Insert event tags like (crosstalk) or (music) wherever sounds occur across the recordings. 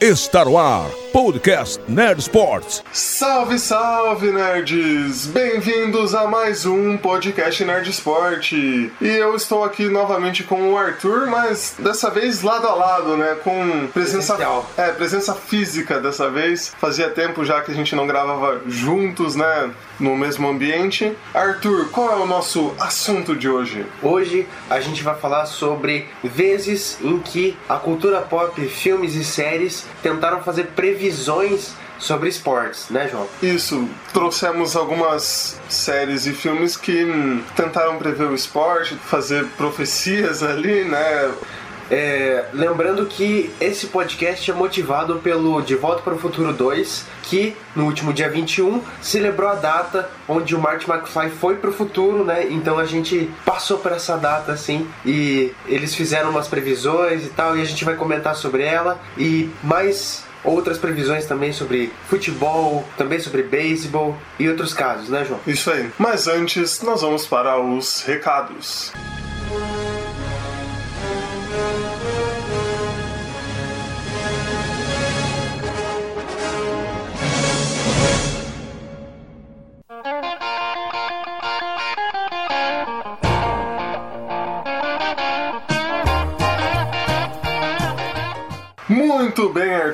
Está no ar, podcast Nerd Sports. Salve, salve, nerds! Bem-vindos a mais um podcast Nerd Sport. E eu estou aqui novamente com o Arthur, mas dessa vez lado a lado, né? Com presença, Presencial. é, presença física dessa vez. Fazia tempo já que a gente não gravava juntos, né? No mesmo ambiente. Arthur, qual é o nosso assunto de hoje? Hoje a gente vai falar sobre vezes em que a cultura pop, filmes e séries tentaram fazer previsões sobre esportes, né, João? Isso, trouxemos algumas séries e filmes que hum, tentaram prever o esporte, fazer profecias ali, né? É, lembrando que esse podcast é motivado pelo De Volta para o Futuro 2, que no último dia 21 celebrou a data onde o Marty McFly foi para o futuro, né? Então a gente passou por essa data assim e eles fizeram umas previsões e tal, e a gente vai comentar sobre ela e mais outras previsões também sobre futebol, também sobre beisebol e outros casos, né, João? Isso aí. Mas antes, nós vamos para os recados.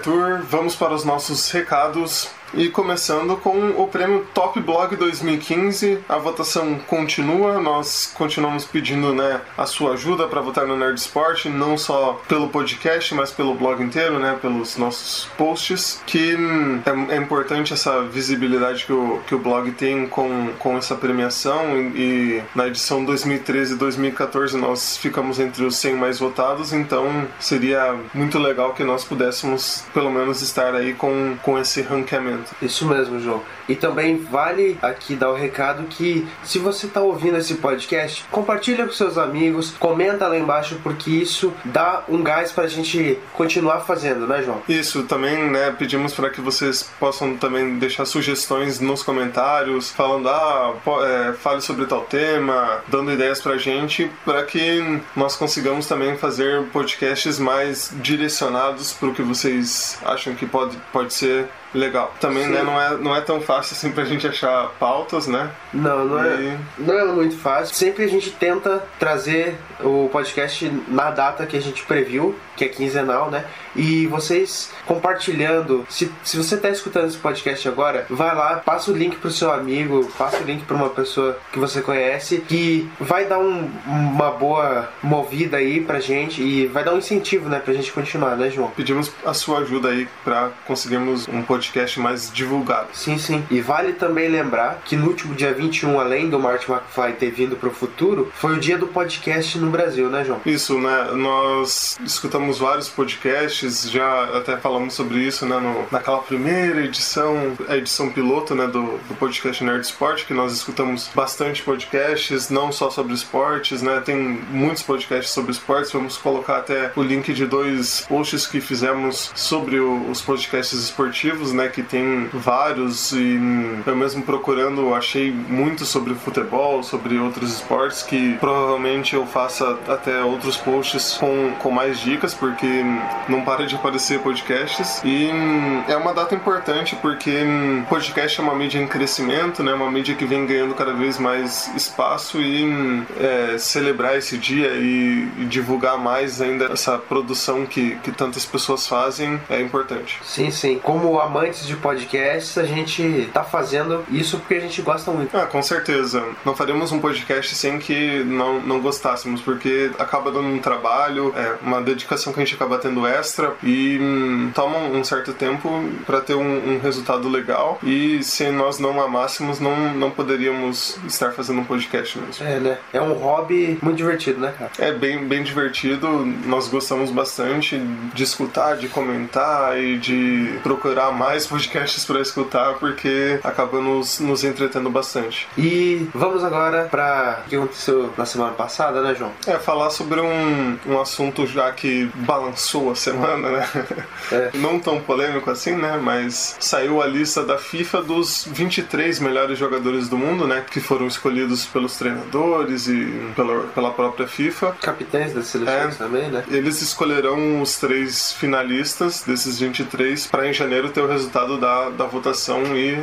Arthur. Vamos para os nossos recados. E começando com o prêmio Top Blog 2015. A votação continua. Nós continuamos pedindo né, a sua ajuda para votar no Nerd Sport, não só pelo podcast, mas pelo blog inteiro, né, pelos nossos posts. Que hum, é, é importante essa visibilidade que o, que o blog tem com, com essa premiação. E, e na edição 2013 e 2014 nós ficamos entre os 100 mais votados. Então seria muito legal que nós pudéssemos, pelo menos, estar aí com, com esse ranqueamento. Isso mesmo, João. E também vale aqui dar o recado que se você está ouvindo esse podcast, compartilha com seus amigos, comenta lá embaixo porque isso dá um gás para a gente continuar fazendo, né, João? Isso também, né? Pedimos para que vocês possam também deixar sugestões nos comentários, falando, ah, é, fale sobre tal tema, dando ideias pra gente, para que nós consigamos também fazer podcasts mais direcionados para o que vocês acham que pode, pode ser legal. Também, Sim. né? Não é, não é tão fácil assim pra gente achar pautas, né? Não, não é, E- não é muito fácil. Sempre a gente tenta trazer o podcast na data que a gente previu, que é quinzenal, né? E vocês compartilhando. Se, se você está escutando esse podcast agora, vai lá, passa o link pro seu amigo, passa o link para uma pessoa que você conhece, que vai dar um- uma boa movida aí pra gente e vai dar um incentivo, né, pra gente continuar, né, João? Pedimos a sua ajuda aí para conseguirmos um podcast mais divulgado. Sim, sim. E vale também lembrar que no último dia 21, além do Marty McFly ter vindo pro futuro, foi o dia do podcast no Brasil, né, João? Isso, né? Nós escutamos vários podcasts, já até falamos sobre isso, né? no- naquela primeira edição, a edição piloto, né? Do, do podcast Nerd Sport, que nós escutamos bastante podcasts, não só sobre esportes, né? Tem muitos podcasts sobre esportes. Vamos colocar até o link de dois posts que fizemos sobre o- os podcasts esportivos, né? Que tem vários e eu mesmo procurando achei muito sobre futebol, sobre outros esportes que provavelmente eu faça até outros posts com, com mais dicas, porque não para de aparecer podcasts. E hum, é uma data importante porque hum, podcast é uma mídia em crescimento, né? Uma mídia que vem ganhando cada vez mais espaço e hum, é, celebrar esse dia e, e divulgar mais ainda essa produção que, que tantas pessoas fazem é importante. Sim, sim. Como amantes de podcasts, a gente tá fazendo isso porque a gente gosta muito. Ah, com certeza. Não faremos um podcast sem que não, não gostássemos, porque acaba dando um trabalho, é uma dedicação que a gente acaba tendo extra e hum, toma um certo tempo para ter um, um resultado legal. E se nós não amássemos, não, não poderíamos estar fazendo um podcast mesmo. É, né? É um hobby muito divertido, né, cara? É bem, bem divertido, nós gostamos bastante de escutar, de comentar e de procurar mais (laughs) podcasts para escutar porque acaba nos, nos entretendo bastante. E vamos agora para o que aconteceu na semana passada, né, João? É, falar sobre um, um assunto já que balançou a semana, né? É. (laughs) Não tão polêmico assim, né? Mas saiu a lista da FIFA dos 23 melhores jogadores do mundo, né? Que foram escolhidos pelos treinadores e pela, pela própria FIFA. Capitães das seleções é, também, né? Eles escolherão os três finalistas desses 23 para em janeiro ter o resultado da, da votação e,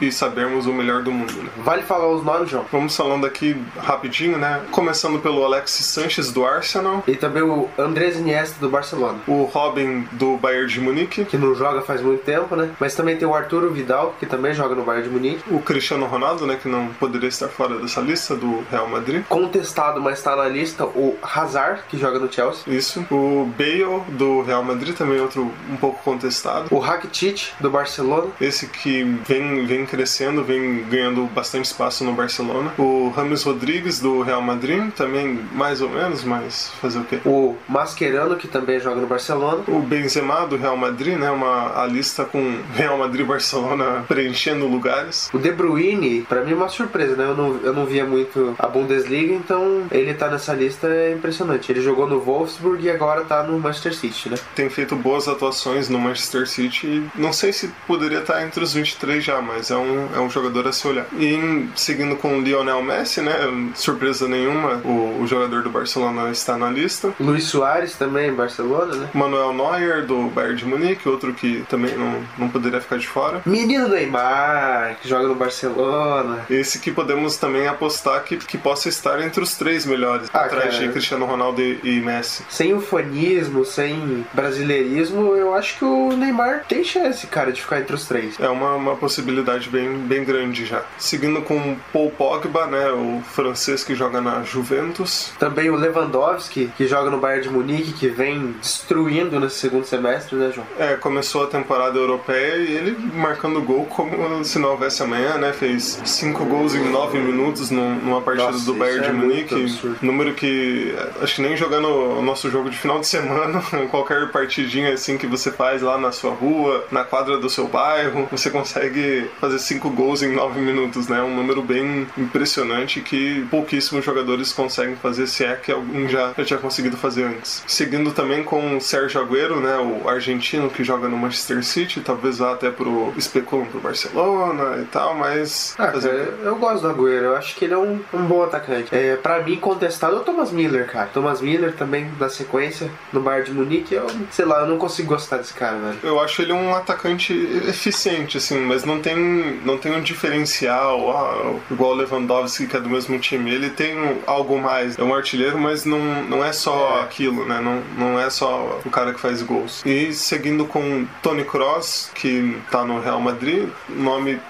e sabermos o melhor do mundo. Né? Vale falar os nomes, João? Vamos falando aqui rapidinho, né? Começando pelo Alexis Sanches do Arsenal. E também o Andrés Iniesta do Barcelona. O Robin do Bayern de Munique. Que não joga faz muito tempo, né? Mas também tem o Arturo Vidal, que também joga no Bayern de Munique. O Cristiano Ronaldo, né? Que não poderia estar fora dessa lista do Real Madrid. Contestado, mas está na lista, o Hazard, que joga no Chelsea. Isso. O Bale do Real Madrid, também outro um pouco contestado. O Rakitic do Barcelona. Esse que vem, vem crescendo, vem ganhando bastante espaço no Barcelona. O Rames Rodrigues do Real Madrid, também mais ou menos, mas fazer o quê? O Mascherano, que também joga no Barcelona. O Benzema do Real Madrid, né? Uma a lista com Real Madrid e Barcelona (laughs) preenchendo lugares. O De Bruyne, para mim é uma surpresa, né? Eu não, eu não via muito a Bundesliga, então ele tá nessa lista é impressionante. Ele jogou no Wolfsburg e agora tá no Manchester City, né? Tem feito boas atuações no Manchester City. Não sei se poderia estar entre os 23 já, mas é um, é um jogador a se olhar. E seguindo com o Lionel Messi, né? Surpresa nenhuma, o, o jogador do Barcelona está na lista. Luiz Soares também, Barcelona, né? Manuel Neuer do Bayern de Munique, outro que também não, não poderia ficar de fora. Menino Neymar, que joga no Barcelona. Esse que podemos também apostar que, que possa estar entre os três melhores, ah, atrás cara. de Cristiano Ronaldo e, e Messi. Sem ufanismo, sem brasileirismo, eu acho que o Neymar tem chance, cara, de ficar entre os três. É uma, uma possibilidade bem, bem grande já. Seguindo com Paul Pogba, né, o francês que joga na Juventus. Também o Lewandowski, que joga no Bayern de Munique, que vem destruindo nesse segundo semestre, né, João? É, começou a temporada europeia e ele marcando gol como se não houvesse amanhã, né? Fez cinco gols em nove minutos numa partida Nossa, do Bayern de é Munique. Número que acho que nem jogando o nosso jogo de final de (laughs) semana, qualquer partidinha assim que você faz lá na sua rua, na quadra do seu bairro, você consegue fazer cinco gols em nove minutos, né? Um número bem impressionante que pouquíssimos jogadores conseguem fazer, se é que algum já, já tinha conseguido fazer antes. Seguindo também com o Sérgio Agüero, né? O argentino que joga no Manchester City, talvez vá até pro especulam pro Barcelona e tal, mas. Ah, cara, eu gosto do Agüero, eu acho que ele é um, um bom atacante. É, pra mim, contestado é o Thomas Miller, cara. Thomas Miller também da sequência no Bayern de Munique, eu, sei lá, eu não consigo gostar desse cara, velho. Eu acho ele um atacante eficiente, assim, mas não tem, não tem um diferencial, ah, igual o Lewandowski, que é do mesmo time. Ele tem algo mais. É um artilheiro, mas não, não é só é. aquilo, né? Não, não é só o cara que faz gols. E seguindo com Tony Cross, que tá no Real Madrid, nome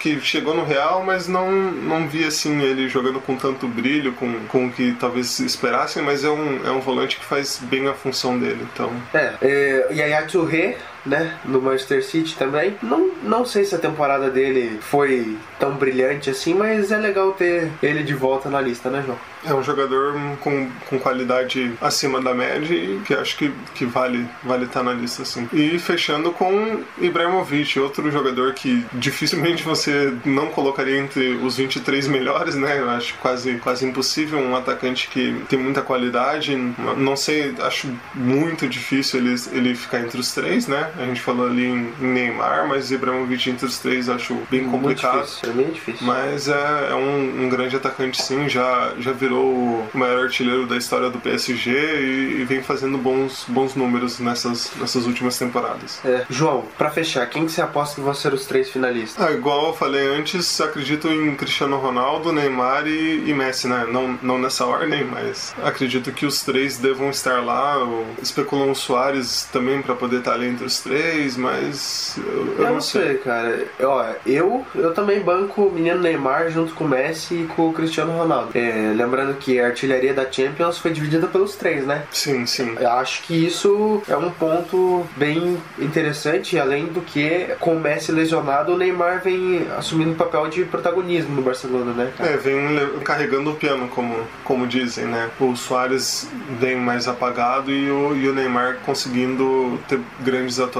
que chegou no Real, mas não, não vi assim ele jogando com tanto brilho, com, com o que talvez esperassem, mas é um, é um volante que faz bem a função dele. Então. É, é Yaya Touré né? No Manchester City também. Não, não sei se a temporada dele foi tão brilhante assim, mas é legal ter ele de volta na lista, né, João? É um jogador com, com qualidade acima da média e que acho que, que vale vale estar tá na lista assim. E fechando com Ibrahimovic, outro jogador que dificilmente você não colocaria entre os 23 melhores, né? Eu acho quase quase impossível um atacante que tem muita qualidade. Não sei, acho muito difícil ele, ele ficar entre os três, né? A gente falou ali em Neymar, mas Ibrahimovic entre os três acho bem complicado. Muito difícil, é bem difícil. Mas é, é um, um grande atacante sim, já, já virou virou o maior artilheiro da história do PSG e, e vem fazendo bons, bons números nessas, nessas últimas temporadas. É. João, para fechar, quem que você aposta que vão ser os três finalistas? Ah, igual eu falei antes, acredito em Cristiano Ronaldo, Neymar e, e, Messi, né? Não, não nessa ordem, mas acredito que os três devam estar lá. Especulam o Soares também para poder estar ali entre os três, mas eu, eu, não sei. sei, cara. Ó, eu, eu também banco o menino Neymar junto com o Messi e com o Cristiano Ronaldo. É, lembrando que a artilharia da Champions foi dividida pelos três, né? Sim, sim. Eu acho que isso é um ponto bem interessante, além do que, com o Messi lesionado, o Neymar vem assumindo o papel de protagonismo no Barcelona, né? cara? É, vem carregando o piano, como, como dizem, né? O Soares vem mais apagado e o, e o Neymar conseguindo ter grandes atuações,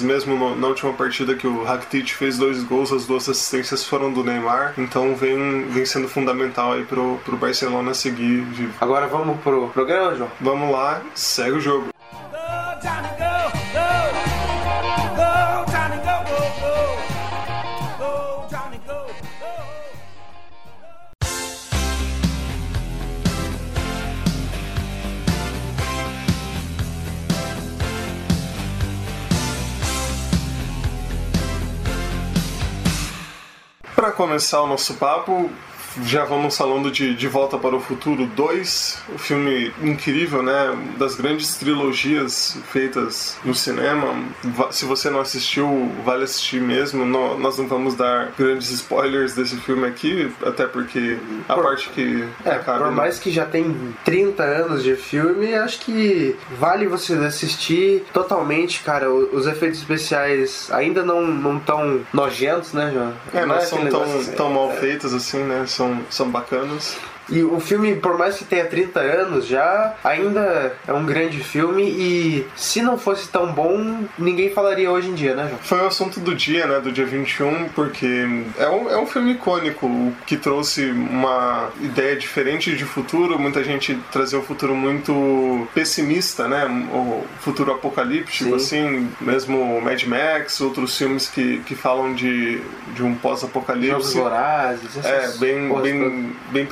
mesmo no- na última partida que o Rakitic fez dois gols, as duas assistências foram do Neymar, então vem, vem sendo fundamental aí pro, pro Barcelona seguir vivo. Agora vamos pro programa, João? Vamos lá, segue o jogo. Go. Começar o nosso papo, já vamos falando de De Volta para o Futuro 2, o filme incrível, né? Das grandes trilogias feitas no cinema. Se você não assistiu, vale assistir mesmo. Nós não vamos dar grandes spoilers desse filme aqui, até porque a Por- parte que É, cabe, por né? mais que já tem 30 anos de filme, acho que vale você assistir totalmente, cara. Os efeitos especiais ainda não não tão nojentos, né, João? É, não é são tão, assim, tão mal é. feitos assim, né? São, são bacanas. E o filme, por mais que tenha 30 anos já, ainda é um grande filme e se não fosse tão bom, ninguém falaria hoje em dia, né, João? Foi o assunto do dia, né? Do dia 21, porque é um, é um filme icônico que trouxe uma ideia diferente de futuro. Muita gente trazia um futuro muito pessimista, né? O futuro apocalíptico, assim, mesmo Mad Max, outros filmes que, que falam de, de um Jogos pós-apocalipse. Vorazes, É, essas bem, porras todas. bem, bem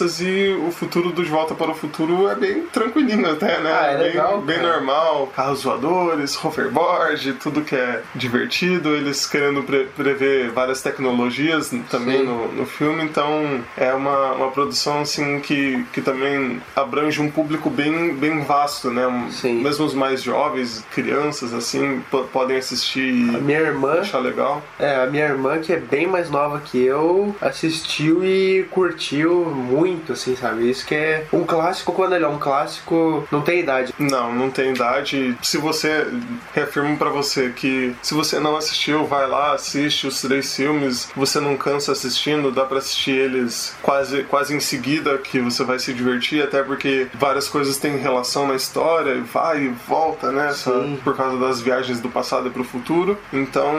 e o futuro do De Volta para o Futuro é bem tranquilinho até, né? Ah, é bem, legal, bem cara. normal, carros voadores, hoverboard, tudo que é divertido, eles querendo pre- prever várias tecnologias também no, no filme, então é uma, uma produção assim que, que também abrange um público bem, bem vasto, né? Sim. Mesmo os mais jovens, crianças, assim, po- podem assistir A minha irmã, achar legal. é, a minha irmã que é bem mais nova que eu, assistiu e curtiu muito, assim, sabe? Isso que é um clássico, quando ele é um clássico, não tem idade. Não, não tem idade. Se você reafirmo pra você que se você não assistiu, vai lá, assiste os três filmes. Você não cansa assistindo, dá pra assistir eles quase quase em seguida que você vai se divertir, até porque várias coisas têm relação na história, e vai e volta, né? Sim. por causa das viagens do passado e pro futuro. Então,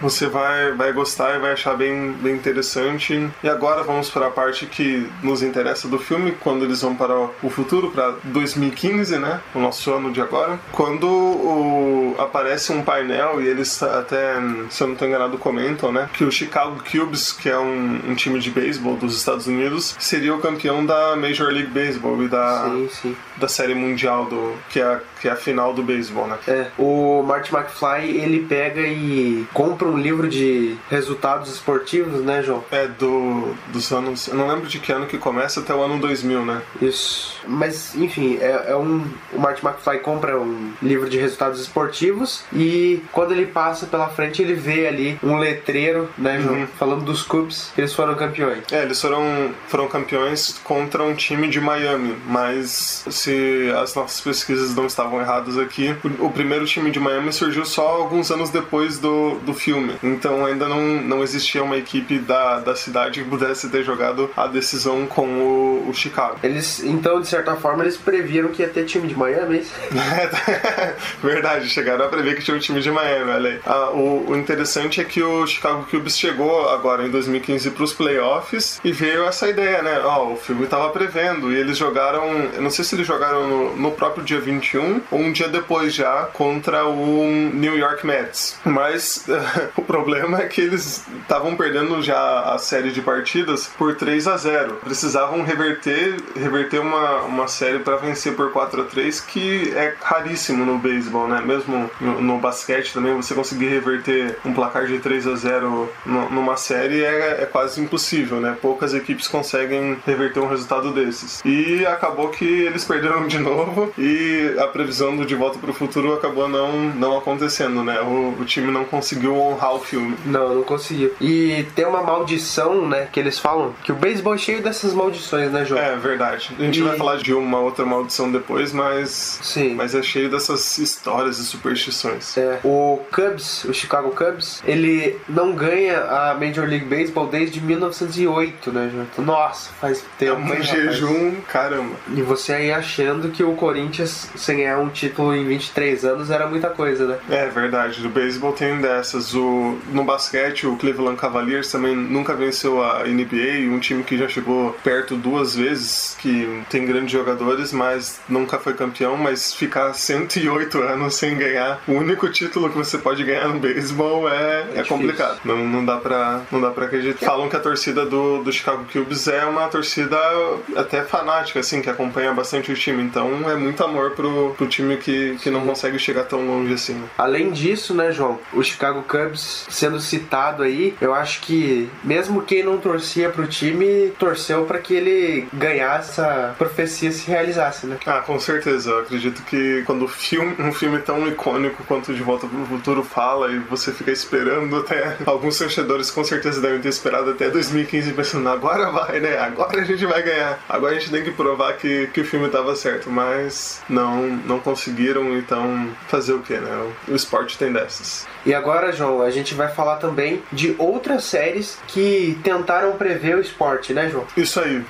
você vai vai gostar e vai achar bem bem interessante. E agora vamos para a parte que nos interessa do filme, quando eles vão para o futuro, para 2015, né? O nosso ano de agora. Quando o- aparece um painel e eles até, se eu não estou enganado, comentam, né? Que o Chicago Cubs, que é um, um time de beisebol dos Estados Unidos, seria o campeão da Major League Baseball e da, Sim, sim. da série mundial, do, que, é, a- que é a final do beisebol, né? É, o Marty McFly, ele pega e compra um livro de resultados esportivos, né, João? É do, dos anos. Eu não lembro de que ano que começa até o ano 2000, né? Isso. Mas, enfim, é, é um. O Marty McFly compra um livro de resultados esportivos e quando ele passa pela frente, ele vê ali um letreiro, né, João? Falando dos Cubs, eles foram campeões. É, eles foram, foram campeões contra um time de Miami, mas se as nossas pesquisas não estavam erradas aqui, o, o primeiro time de Miami surgiu só alguns anos depois do, do filme. Então ainda não, não existia uma equipe da, da cidade que pudesse ter jogado a decisão com o, o Chicago. Eles, então, de certa forma, eles previram que ia ter time de Miami, é? (laughs) Verdade, chegaram a prever que tinha um time de Miami, olha aí. Ah, o, o interessante é que o Chicago Cubs chegou agora em 2015 para os playoffs e veio essa ideia, né? Ó, o filme estava prevendo e eles jogaram, eu não sei se eles jogaram no, no próprio dia 21 ou um dia depois já contra o New York Mets. Mas (laughs) o problema é que eles estavam perdendo já a série de partidas por 3 a 0. Precisavam reverter, reverter uma, uma série para vencer por 4 a 3, que é raríssimo no beisebol, né? Mesmo no, no basquete também você conseguir reverter um placar de 3 a 0 nu- numa série é, é quase impossível, né? Poucas equipes conseguem reverter um resultado desses. E acabou que eles perderam de novo e a previsão do De Volta para o Futuro acabou não, não acontecendo, né? O, o time não conseguiu honrar o filme. Não, não conseguiu. E tem uma maldição, né, que eles falam que o beisebol é cheio dessas dessas maldições, né, João? É verdade. A gente E- vai falar de uma outra maldição depois, mas. Sim. Mas é cheio dessas histórias e superstições. É, o Cubs, o Chicago Cubs, ele não ganha a Major League Baseball desde 1908, né, Jonathan? Nossa, faz É tempo. um hein, rapaz? jejum, caramba. E você aí achando que o Corinthians, sem ganhar um título em 23 anos, era muita coisa, né? É verdade, do beisebol tem dessas. O, no basquete, o Cleveland Cavaliers também nunca venceu a NBA, um time que já chegou perto duas vezes, que tem grandes jogadores, mas nunca foi campeão. Mas ficar 108 anos sem ganhar, o único título que você pode ganhar no beisebol é, é, difícil. complicado. Não, não, dá pra, não dá pra acreditar. Falam que a torcida do, do Chicago Cubs é uma torcida até fanática, assim, que acompanha bastante o time. Então é muito amor pro, pro time que, que não consegue chegar tão longe assim. né? Além disso, né, João, o Chicago Cubs sendo citado aí, eu acho que mesmo quem não torcia pro time, torceu pra que ele ganhasse essa profecia se realizasse, né? Ah, com certeza. Eu acredito que quando o filme, um filme tão icônico quanto De Volta pro Futuro fala e você fica esperando até. (laughs) Alguns torcedores com certeza devem ter esperado até 2015 pensando, agora vai, né? Agora a gente vai ganhar. Agora a gente tem que provar que, que o filme tava certo. Mas não, não conseguiram, então fazer o que, né? O, o esporte tem dessas. E agora, João, a gente vai falar também de outras séries que tentaram prever o esporte, né, João? Isso aí.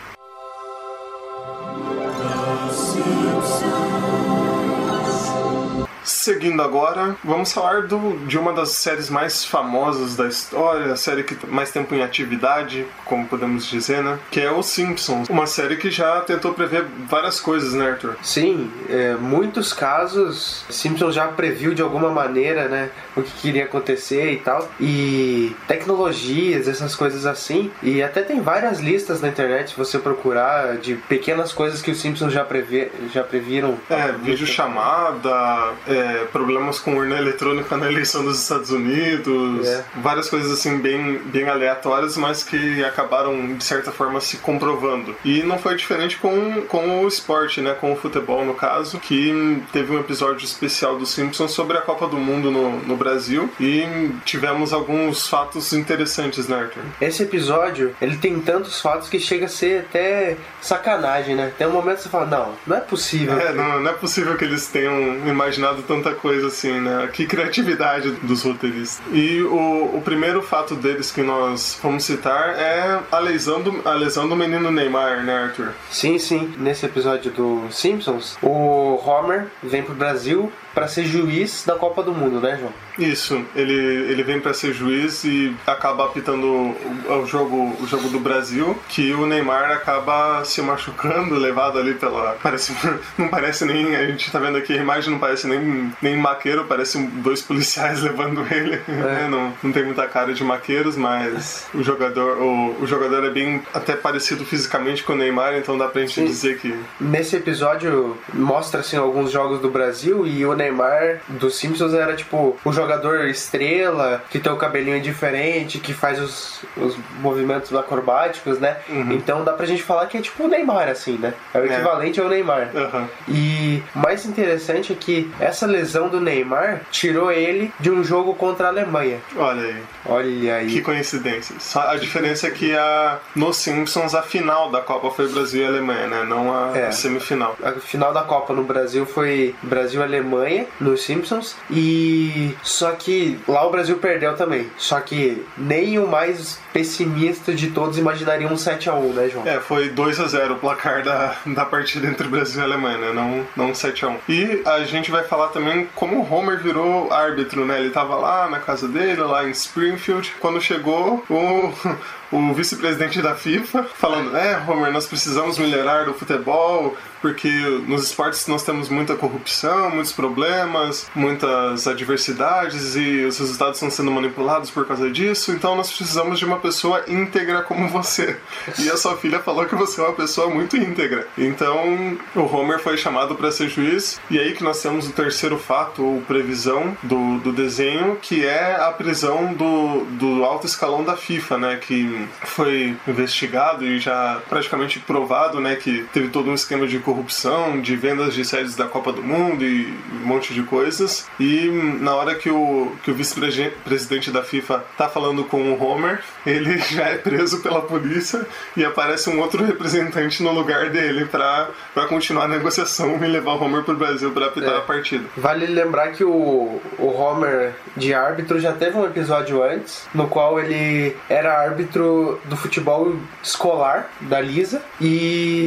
Seguindo agora, vamos falar do, de uma das séries mais famosas da história, a série que mais tempo em atividade, como podemos dizer, né? Que é Os Simpsons. Uma série que já tentou prever várias coisas, né, Arthur? Sim, é, muitos casos Simpson já previu de alguma maneira, né, o que queria acontecer e tal. E tecnologias, essas coisas assim. E até tem várias listas na internet se você procurar de pequenas coisas que os Simpsons já, prevê, já previram. É, vídeo chamada, é, problemas com urna eletrônica na eleição dos Estados Unidos, É. várias coisas assim bem, bem aleatórias, mas que acabaram de certa forma se comprovando. E não foi diferente com, com o esporte, né, com o futebol no caso, que teve um episódio especial dos Simpsons sobre a Copa do Mundo no, no Brasil e tivemos alguns fatos interessantes, né, Arthur? Esse episódio, ele tem tantos fatos que chega a ser até sacanagem, né? Tem um momento que você fala, não, não é possível. É, não, não é possível que eles tenham imaginado tanta coisa assim, né? Que criatividade dos roteiristas. E o, o primeiro fato deles que nós vamos citar é a lesão do, a lesão do menino Neymar, né, Arthur? Sim, sim. Nesse episódio do Simpsons, o Homer vem pro Brasil pra ser juiz da Copa do Mundo, né, João? Isso, ele, ele vem pra ser juiz e acaba apitando o, o jogo, o jogo do Brasil, que o Neymar acaba se machucando, levado ali pela. Parece, (laughs) não parece nem. A gente tá vendo aqui a imagem, não parece nem, nem maqueiro, parece dois policiais (laughs) levando ele. né? Não, não tem muita cara de maqueiros, mas o jogador, o, o jogador é bem até parecido fisicamente com o Neymar, então dá pra gente Sim. dizer que. Nesse episódio mostra assim alguns jogos do Brasil e o Neymar dos Simpsons era tipo o jogador estrela que tem o cabelinho diferente, que faz os, os movimentos acrobáticos, né? Então dá pra gente falar que é tipo o Neymar assim, né? É o É. equivalente ao Neymar. Aham. E o mais interessante é que essa lesão do Neymar tirou ele de um jogo contra a Alemanha. Olha aí. Olha aí. Que coincidência. Só a diferença é que a, no Simpsons a final da Copa foi Brasil e Alemanha, né? Não a, É. semifinal. A final da Copa no Brasil foi Brasil e Alemanha nos Simpsons e só que lá o Brasil perdeu também. Só que nem o mais pessimista de todos imaginaria um 7 a 1, né, João? É, foi 2 a 0 o placar da, da partida entre Brasil e Alemanha, né? Não, não 7 a 1 E a gente vai falar também como o Homer virou árbitro, né? Ele tava lá na casa dele, lá em Springfield. Quando chegou, o, (laughs) o vice-presidente da FIFA falando: É, Homer, nós precisamos melhorar do futebol, porque nos esportes nós temos muita corrupção, muitos problemas, muitas adversidades e os resultados estão sendo manipulados por causa disso, então nós precisamos de uma pessoa íntegra como você. E a sua filha falou que você é uma pessoa muito íntegra. Então o Homer foi chamado para ser juiz, e aí que nós temos o terceiro fato, ou previsão do, do desenho, que é a prisão do, do alto escalão da FIFA, né? Que foi investigado e já praticamente provado, né? Que teve todo um esquema de corrupção, de vendas de séries da Copa do Mundo e um monte de coisas. E na hora que o, que o vice-presidente da FIFA tá falando com o Homer, (laughs) ele já é preso pela polícia e aparece um outro representante no lugar dele pra continuar a negociação e levar o Homer pro Brasil pra apitar É. a partida. Vale lembrar que o, o Homer de árbitro já teve um episódio antes, no qual ele era árbitro do futebol escolar da Lisa E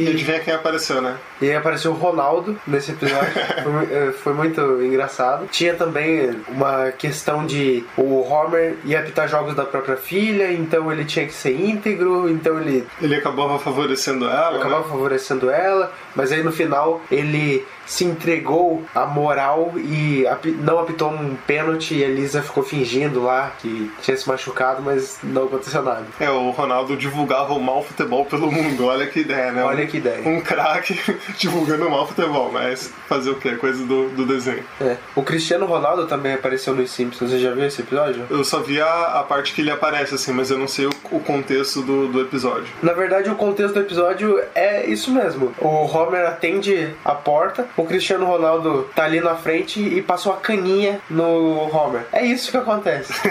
e, adivinha quem apareceu, né? E aí apareceu o Ronaldo nesse episódio. (laughs) foi, eh, foi muito engraçado. Tinha também uma questão de o Homer ia apitar jogos da própria filha, então ele tinha que ser íntegro, então ele Ele acabava favorecendo ela, acabava né? favorecendo ela, mas aí no final ele se entregou à moral e não apitou um pênalti e a Elisa ficou fingindo lá que tinha se machucado, mas não aconteceu nada. É, o Ronaldo divulgava o mau futebol pelo mundo. Olha que ideia, né? Olha que ideia. Um craque (laughs) divulgando o mau futebol, mas fazer o quê? Coisa do, do desenho. É. O Cristiano Ronaldo também apareceu nos Simpsons, você já viu esse episódio? Eu só vi a, a parte que ele aparece, assim, mas eu não sei o, o contexto do, do episódio. Na verdade, o contexto do episódio é isso mesmo. O Homer atende a porta, o Cristiano Ronaldo tá ali na frente e passou a caninha no Homer. É isso que acontece. (laughs)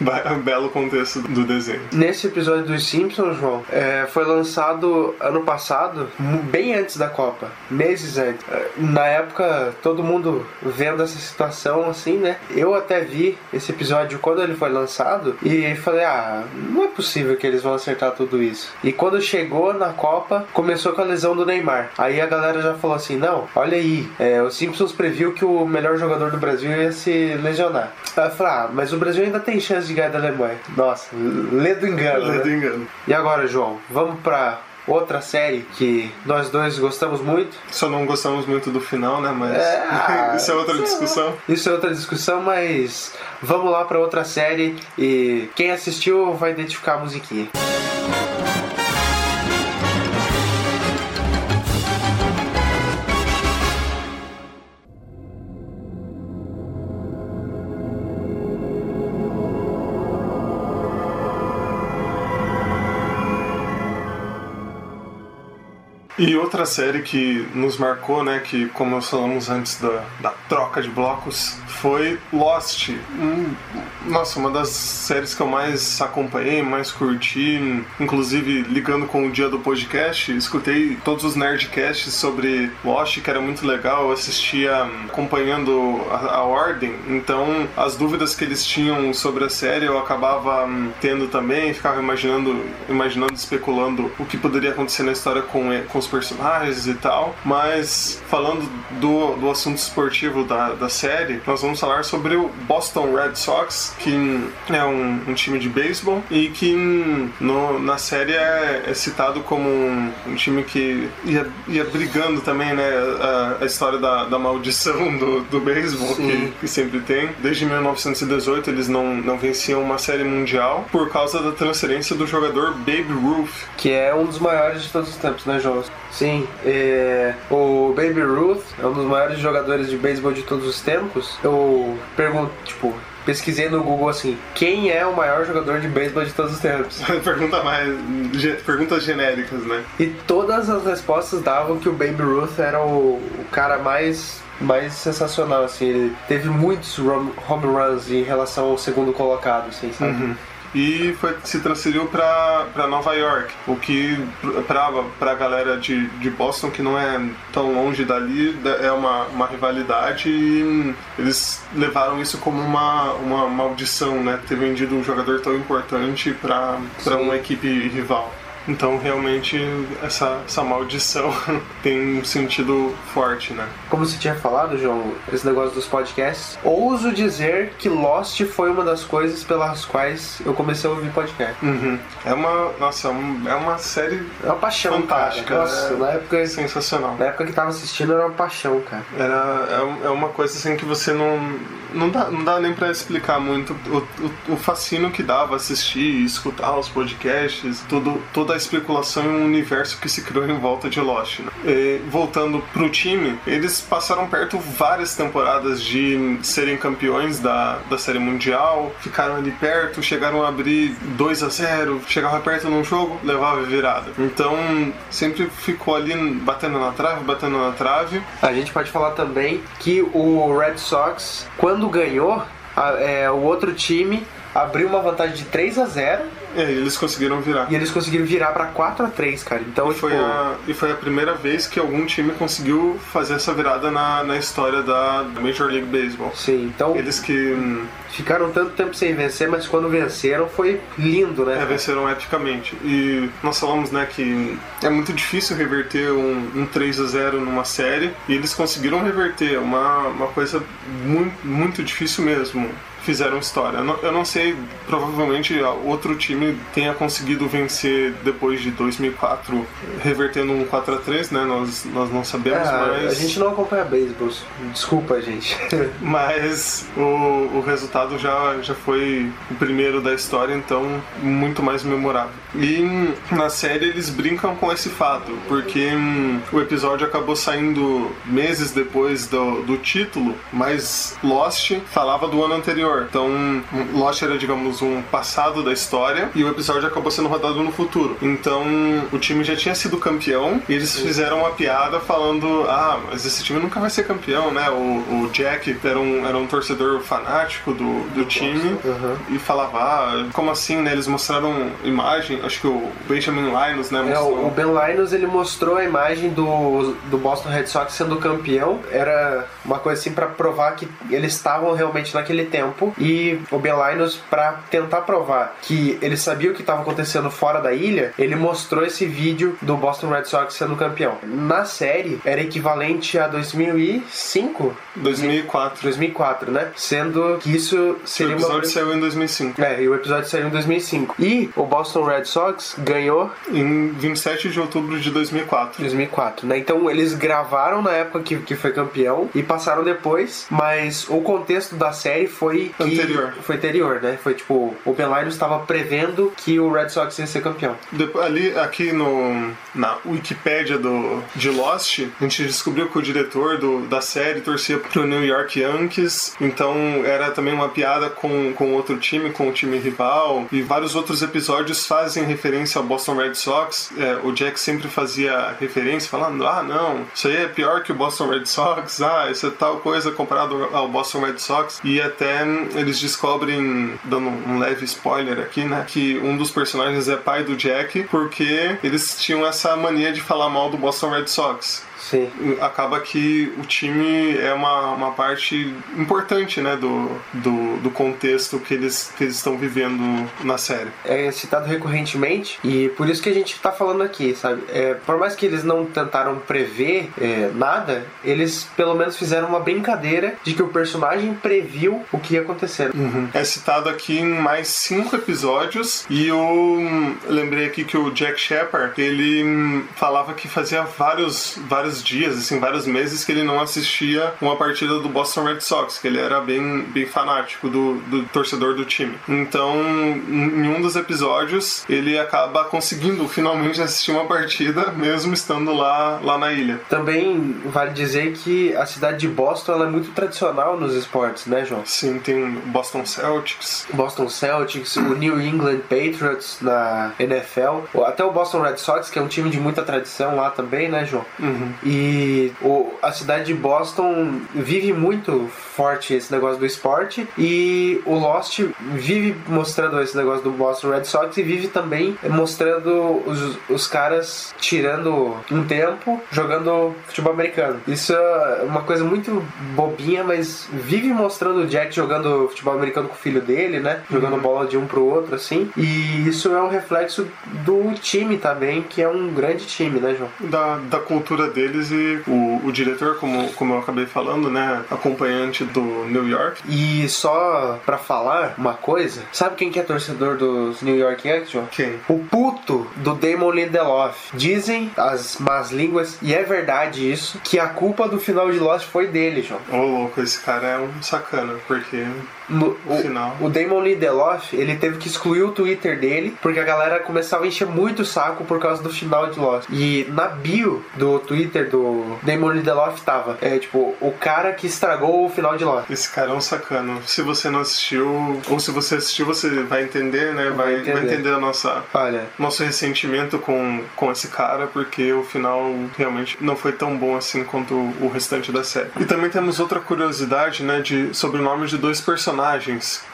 Ba- Belo contexto do desenho. Nesse episódio dos Simpsons, João, é, foi lançado ano passado, bem antes da Copa, meses antes. É, Na época, todo mundo vendo essa situação assim, né? Eu até vi esse episódio quando ele foi lançado e falei, ah, não é possível que eles vão acertar tudo isso. E quando chegou na Copa, começou com a lesão do Neymar. Aí a galera já falou assim, não, olha aí, é, o Simpsons previu que o melhor jogador do Brasil ia se lesionar. Aí eu falei, ah, mas o Brasil ainda tem chance de ganhar da Alemanha. Nossa, lê do engano. né? Ledo engano. E agora, João, vamos pra outra série que nós dois gostamos muito. Só não gostamos muito do final, né? Mas É, (laughs) isso é outra isso é- discussão. Isso é outra discussão, mas vamos lá pra outra série e quem assistiu vai identificar a musiquinha. E outra série que nos marcou, né, que como nós falamos antes da, da troca de blocos, foi Lost. Nossa, uma das séries que eu mais acompanhei, mais curti, inclusive ligando com o dia do podcast, escutei todos os nerdcasts sobre Lost, que era muito legal, eu assistia hum, acompanhando a, a ordem, então as dúvidas que eles tinham sobre a série eu acabava hum, tendo também, ficava imaginando, imaginando, especulando o que poderia acontecer na história com, com os personagens e tal. Mas falando do, do assunto esportivo da, da série, nós vamos falar sobre o Boston Red Sox, que é um, um time de beisebol e que no, na série é, é citado como um, um time que ia, ia brigando também, né? A, a história da, da maldição (laughs) do, do beisebol que, que sempre tem. Desde 1918 eles não, não venciam uma série mundial por causa da transferência do jogador Babe Ruth. Que é um dos maiores de todos os tempos, né, João? Sim, é, o Baby Ruth é um dos maiores jogadores de beisebol de todos os tempos. Eu pergunto, tipo, pesquisei no Google assim, quem é o maior jogador de beisebol de todos os tempos? (laughs) Pergunta mais. ge- Perguntas genéricas, né? E todas as respostas davam que o Baby Ruth era o, o cara mais mais sensacional, assim, ele teve muitos home runs em relação ao segundo colocado, assim, sabe? E foi, se transferiu pra Nova York, o que pra, pra galera de, de Boston, que não é tão longe dali, da- é uma, uma rivalidade e eles levaram isso como uma, uma maldição, né? Ter vendido um jogador tão importante Sim. uma equipe rival. Então, realmente, essa, essa maldição (laughs) tem um sentido forte, né? Como você tinha falado, João, esse negócio dos podcasts, ouso dizer que Lost foi uma das coisas pelas quais eu comecei a ouvir podcast. Uhum. É uma. Nossa, é é uma série É uma paixão, fantástica. cara. Nossa, é na época, sensacional. na época que tava assistindo era uma paixão, cara. Era, é é uma coisa assim que você não. Não dá, não dá nem pra explicar muito o, o, o fascínio que dava assistir escutar os podcasts, tudo, toda a especulação e um universo que se criou em volta de Lost. Né? E, voltando pro time, eles passaram perto várias temporadas de serem campeões da, da Série Mundial, ficaram ali perto, chegaram a abrir 2 a 0 chegava perto num jogo, levava virada. Então sempre ficou ali batendo na trave, batendo na trave. A gente pode falar também que o Red Sox, quando ganhou, a- é, o outro time abriu uma vantagem de 3 a 0 É, eles conseguiram virar. e eles conseguiram virar pra 4 a 3 cara. Então, E foi, tipo, a, e foi a primeira vez que algum time conseguiu fazer essa virada na, na história da Major League Baseball. sim, então Eles que hum, ficaram tanto tempo sem vencer, mas quando venceram foi lindo, né? é, venceram epicamente. E nós falamos né, que é muito difícil reverter um, um 3 a 0 numa série. E eles conseguiram reverter uma, uma coisa muito, muito difícil mesmo. Fizeram história. Eu não, sei, provavelmente outro time tenha conseguido vencer depois de 2004, revertendo um 4 a 3 né? Nós, nós não sabemos, Ah, mas. A gente não acompanha beisebol. Desculpa, gente. (laughs) Mas o, o resultado já, já foi o primeiro da história, então muito mais memorável. E na série eles brincam com esse fato, porque hum, o episódio acabou saindo meses depois do, do título, mas Lost falava do ano anterior. Então hum, Lost era, digamos, um passado da história e o episódio acabou sendo rodado no futuro. Então o time já tinha sido campeão e eles fizeram uma piada falando: ah, mas esse time nunca vai ser campeão, né? O, o Jack era um, era um torcedor fanático do, do time Uhum. e falava: ah, como assim, né? Eles mostraram imagem, acho que o Benjamin Linus, né? É, Mostrou. o o Ben Linus ele mostrou a imagem do, do Boston Red Sox sendo campeão. Era uma coisa assim pra provar que eles estavam realmente naquele tempo. E o Ben Linus, pra tentar provar que ele sabia o que estava acontecendo fora da ilha, ele mostrou esse vídeo do Boston Red Sox sendo campeão. Na série, era equivalente a 2005? 2004. 2004, né? Sendo que isso O seria uma. episódio saiu em 2005. É, e o episódio saiu em 2005. E o Boston Red Sox ganhou Em 27 de outubro de 2004. 2004, né? Então eles gravaram na época que, que foi campeão e passaram depois, mas o contexto da série foi que Anterior. foi anterior, né? Foi tipo o Linus estava prevendo que o Red Sox ia ser campeão. Depois, ali, aqui no, na Wikipédia do, de Lost, a gente descobriu que o diretor do, da série torcia pro New York Yankees, então era também uma piada com, com outro time, com o time rival, e vários outros episódios fazem referência ao Boston Red Sox. É, o Jack sempre fazia referência, falando: ah, não, isso aí é pior que o Boston Red Sox, ah, isso é tal coisa comparado ao Boston Red Sox, e até eles descobrem, dando um leve spoiler aqui, né, que um dos personagens é pai do Jack, porque eles tinham essa mania de falar mal do Boston Red Sox. Sim. Acaba que o time é uma, uma parte importante, né, do, do, do contexto que eles, que eles estão vivendo na série. É citado recorrentemente e por isso que a gente tá falando aqui, sabe? É, por mais que eles não tentaram prever é, nada, eles pelo menos fizeram uma brincadeira de que o personagem previu o que ia acontecer. É citado aqui em mais cinco episódios e eu lembrei aqui que o Jack Shepard ele falava que fazia vários, vários dias, assim, vários meses que ele não assistia uma partida do Boston Red Sox, que ele era bem, bem fanático do, do torcedor do time. Então, em um dos episódios, ele acaba conseguindo finalmente assistir uma partida, mesmo estando lá, lá na ilha. Também vale dizer que a cidade de Boston ela é muito tradicional nos esportes, né, João? Sim, tem Boston Celtics, Boston Celtics, o New England Patriots na NFL, até o Boston Red Sox, que é um time de muita tradição lá também, né, João? E o, a cidade de Boston vive muito forte esse negócio do esporte e o Lost vive mostrando esse negócio do Boston Red Sox e vive também mostrando os, os caras tirando um tempo jogando futebol americano. Isso é uma coisa muito bobinha, mas vive mostrando o Jack jogando futebol americano com o filho dele, né? Jogando bola de um pro outro, assim. E isso é um reflexo do time também, que é um grande time, né, João? da, da cultura deles e o, o diretor, como, como eu acabei falando, né, acompanhante do New York. E só pra falar uma coisa, sabe quem que é torcedor dos New York Yankees, João? Quem? O puto do Damon Lindelof. Dizem as más línguas, e é verdade isso, que a culpa do final de Lost foi dele, João. Ô louco, esse cara é um sacana, porque soon. No o, final. o Damon Lindelof, ele teve que excluir o Twitter dele, porque a galera começava a encher muito o saco por causa do final de Lost. E na bio do Twitter do Damon Lindelof tava, é tipo, o cara que estragou o final de Lost. Esse cara é um sacana. Se você não assistiu, ou se você assistiu, você vai entender, né? Vai, vai entender, entender. a nossa, Olha, nosso ressentimento com, com esse cara, porque o final realmente não foi tão bom assim quanto o restante da série. E também temos outra curiosidade, né, de, sobre o nome de dois personagens,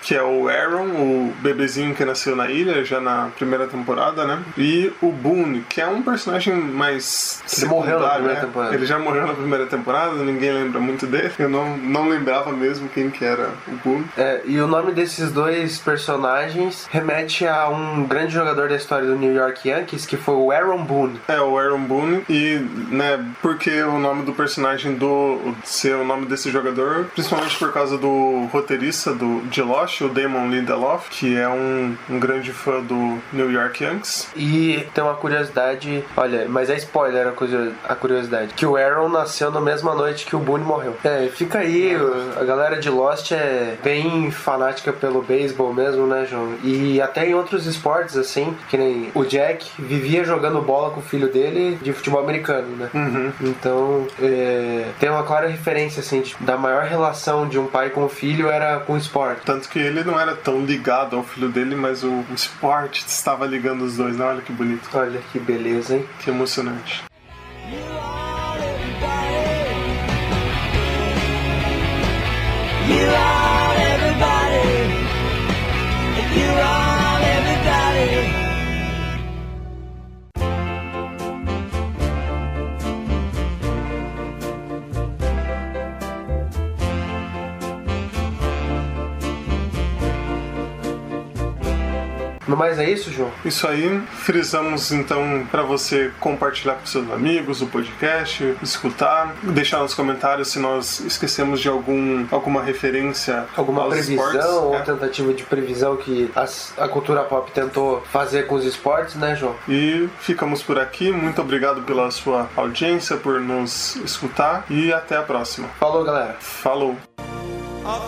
que é o Aaron, o bebezinho que nasceu na ilha, já na primeira temporada, né? E o Boone, que é um personagem mais Ele morreu na secundário, primeira né? temporada. Ele já morreu na primeira temporada, ninguém lembra muito dele. Eu não, não lembrava mesmo quem que era o Boone. É, e o nome desses dois personagens remete a um grande jogador da história do New York Yankees, que foi o Aaron Boone. É, o Aaron Boone. E, né, porque o nome do personagem do. ser o nome desse jogador, principalmente por causa do roteirista do, de Lost, o Damon Lindelof, que é um, um grande fã do New York Yankees. E tem uma curiosidade, olha, mas é spoiler a curio- a curiosidade, que o Aaron nasceu na mesma noite que o Boone morreu. É, fica aí, a galera de Lost é bem fanática pelo beisebol mesmo, né, João? E até em outros esportes, assim, que nem o Jack vivia jogando bola com o filho dele de futebol americano, né? Então, é, tem uma clara referência, assim, de- da maior relação de um pai com o filho era com o esporte. Tanto que ele não era tão ligado ao filho dele, mas o, o esporte estava ligando os dois, né? Olha que bonito, Olha que beleza, hein? que emocionante. No mais é isso, João? Isso aí, frisamos então para você compartilhar com seus amigos o podcast, escutar, deixar nos comentários se nós esquecemos de algum alguma referência Alguma aos previsão esportes. ou É. tentativa de previsão que as- a cultura pop tentou fazer com os esportes, né, João? E ficamos por aqui. Muito obrigado pela sua audiência, por nos escutar e até a próxima. Falou, galera. Falou! A